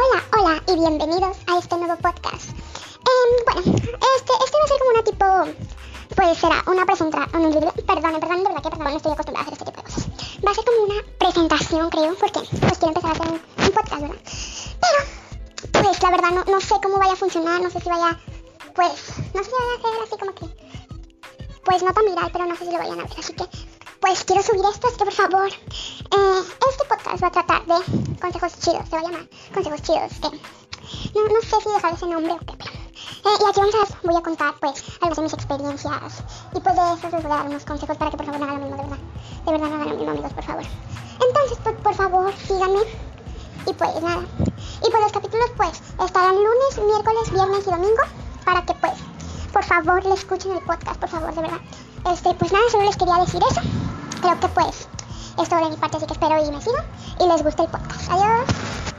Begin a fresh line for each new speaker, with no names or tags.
y bienvenidos a este nuevo podcast. Em, bueno, este, este va a ser como una tipo, pues será una presentación, perdón, perdón, de verdad que perdón, no estoy acostumbrada a hacer este tipo de cosas. Va a ser como una presentación, creo, porque pues quiero empezar a hacer un, podcast, ¿verdad? Pero, pues la verdad no, no sé cómo vaya a funcionar, no sé si vaya, pues, no sé si vaya a ser así como que, pues no tan viral, pero no sé si lo vayan a ver, así que pues quiero subir esto, así que por favor, eh, este podcast va a tratar de consejos chidos, se va a llamar consejos chidos, que no, no sé si dejar ese nombre o qué, pero... Eh, y aquí vamos a, voy a contar pues algunas de mis experiencias y pues de eso les voy a dar unos consejos para que por favor no hagan lo mismo, de verdad. De verdad no hagan lo mismo amigos, por favor. Entonces, pues, por favor, síganme. Y pues nada. Y pues los capítulos pues estarán lunes, miércoles, viernes y domingo para que pues por favor le escuchen el podcast, por favor, de verdad. Este, pues nada, solo les quería decir eso. Creo que pues es todo de mi parte, así que espero y me sigan y les guste el podcast. Adiós.